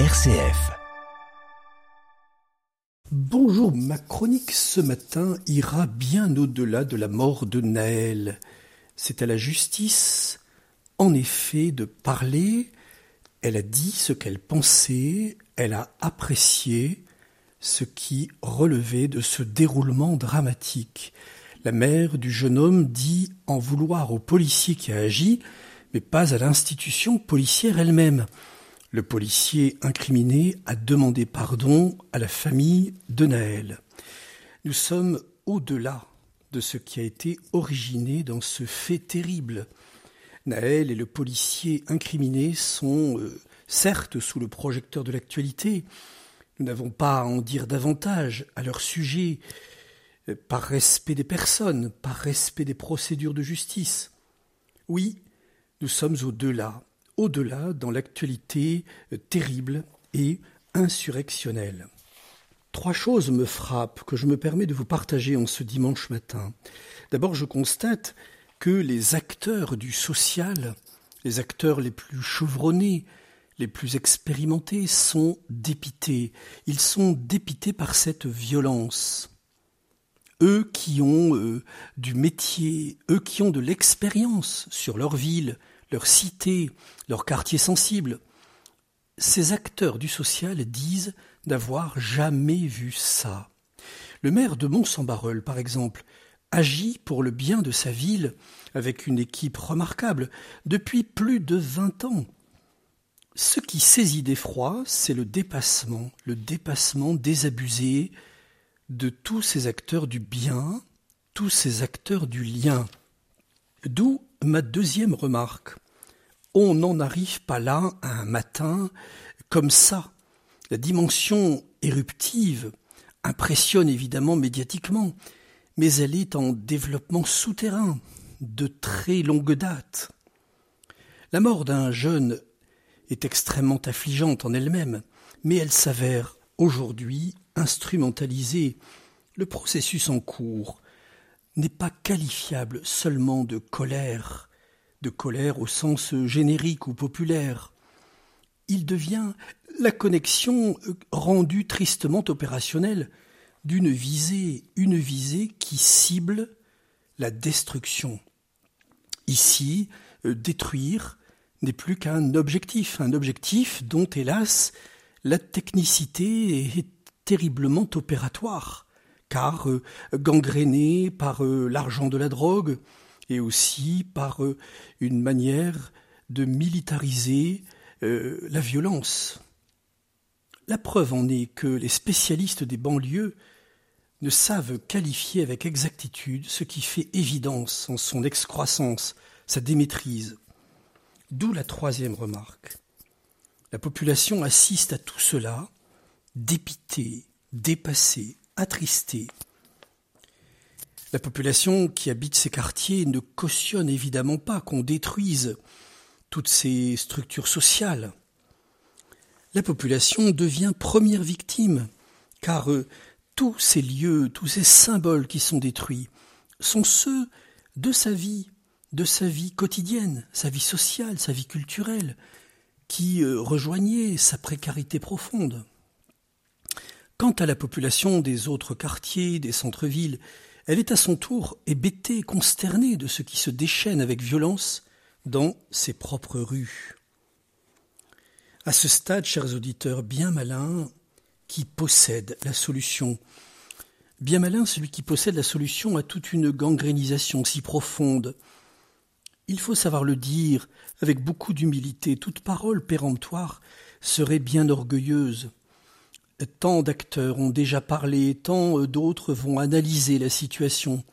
RCF. Bonjour, ma chronique ce matin ira bien au-delà de la mort de Naël. C'est à la justice, en effet, de parler. Elle a dit ce qu'elle pensait, elle a apprécié ce qui relevait de ce déroulement dramatique. La mère du jeune homme dit en vouloir au policier qui a agi, mais pas à l'institution policière elle-même. Le policier incriminé a demandé pardon à la famille de Naël. Nous sommes au-delà de ce qui a été originé dans ce fait terrible. Naël et le policier incriminé sont euh, certes sous le projecteur de l'actualité. Nous n'avons pas à en dire davantage à leur sujet, euh, par respect des personnes, par respect des procédures de justice. Oui, nous sommes au-delà au-delà dans l'actualité euh, terrible et insurrectionnelle. Trois choses me frappent que je me permets de vous partager en ce dimanche matin. D'abord, je constate que les acteurs du social, les acteurs les plus chevronnés, les plus expérimentés sont dépités. Ils sont dépités par cette violence. Eux qui ont euh, du métier, eux qui ont de l'expérience sur leur ville, leur cité, leur quartier sensible. Ces acteurs du social disent n'avoir jamais vu ça. Le maire de Mont-Saint-Barreul, par exemple, agit pour le bien de sa ville avec une équipe remarquable depuis plus de vingt ans. Ce qui saisit d'effroi, c'est le dépassement, le dépassement désabusé de tous ces acteurs du bien, tous ces acteurs du lien. D'où ma deuxième remarque on n'en arrive pas là un matin comme ça. La dimension éruptive impressionne évidemment médiatiquement, mais elle est en développement souterrain de très longue date. La mort d'un jeune est extrêmement affligeante en elle-même, mais elle s'avère aujourd'hui instrumentalisée. Le processus en cours n'est pas qualifiable seulement de colère, de colère au sens générique ou populaire. Il devient la connexion euh, rendue tristement opérationnelle d'une visée, une visée qui cible la destruction. Ici, euh, détruire n'est plus qu'un objectif, un objectif dont, hélas, la technicité est terriblement opératoire, car euh, par l'argent de la drogue, et aussi par euh, une manière de militariser euh, la violence. La preuve en est que les spécialistes des banlieues ne savent qualifier avec exactitude ce qui fait évidence en son excroissance, sa démaîtrise. D'où la troisième remarque. La population assiste à tout cela, dépitée, dépassée, attristée, la population qui habite ces quartiers ne cautionne évidemment pas qu'on détruise toutes ces structures sociales. La population devient première victime, car euh, tous ces lieux, tous ces symboles qui sont détruits sont ceux de sa vie, de sa vie quotidienne, sa vie sociale, sa vie culturelle, qui euh, rejoignaient sa précarité profonde. Quant à la population des autres quartiers, des centres-villes, elle est à son tour hébétée, consternée de ce qui se déchaîne avec violence dans ses propres rues. À ce stade, chers auditeurs, bien malin qui possède la solution. Bien malin celui qui possède la solution à toute une gangrénisation si profonde. Il faut savoir le dire avec beaucoup d'humilité. Toute parole péremptoire serait bien orgueilleuse. Tant d'acteurs ont déjà parlé, tant d'autres vont analyser la situation.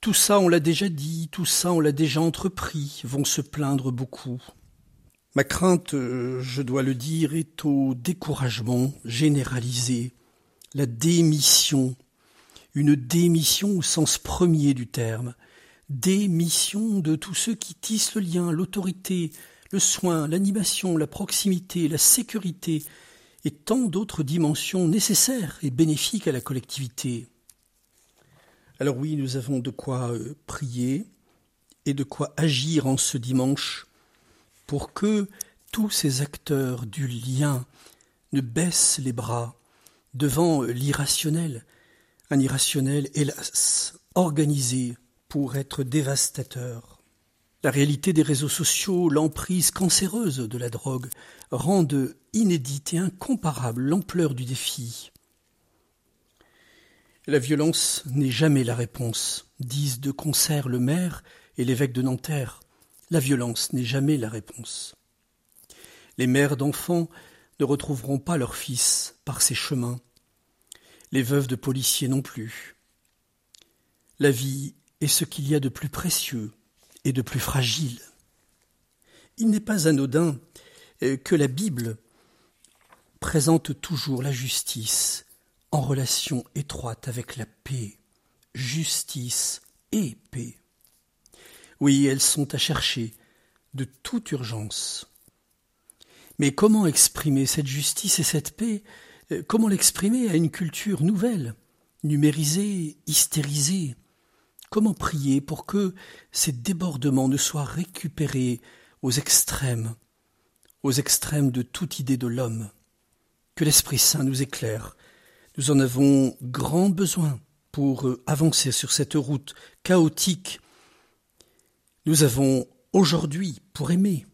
Tout ça, on l'a déjà dit, tout ça, on l'a déjà entrepris, vont se plaindre beaucoup. Ma crainte, je dois le dire, est au découragement généralisé, la démission, une démission au sens premier du terme, démission de tous ceux qui tissent le lien, l'autorité, le soin, l'animation, la proximité, la sécurité, et tant d'autres dimensions nécessaires et bénéfiques à la collectivité. Alors oui, nous avons de quoi euh, prier et de quoi agir en ce dimanche pour que tous ces acteurs du lien ne baissent les bras devant l'irrationnel, un irrationnel, hélas, organisé pour être dévastateur. La réalité des réseaux sociaux, l'emprise cancéreuse de la drogue, rendent inédite et incomparable l'ampleur du défi. La violence n'est jamais la réponse, disent de concert le maire et l'évêque de Nanterre. La violence n'est jamais la réponse. Les mères d'enfants ne retrouveront pas leurs fils par ces chemins, les veuves de policiers non plus. La vie est ce qu'il y a de plus précieux et de plus fragile. Il n'est pas anodin euh, que la Bible présente toujours la justice en relation étroite avec la paix, justice et paix. Oui, elles sont à chercher de toute urgence. Mais comment exprimer cette justice et cette paix? Euh, Comment l'exprimer à une culture nouvelle, numérisée, hystérisée? Comment prier pour que ces débordements ne soient récupérés aux extrêmes, aux extrêmes de toute idée de l'homme? Que l'Esprit Saint nous éclaire. Nous en avons grand besoin pour euh, avancer sur cette route chaotique. Nous avons aujourd'hui pour aimer,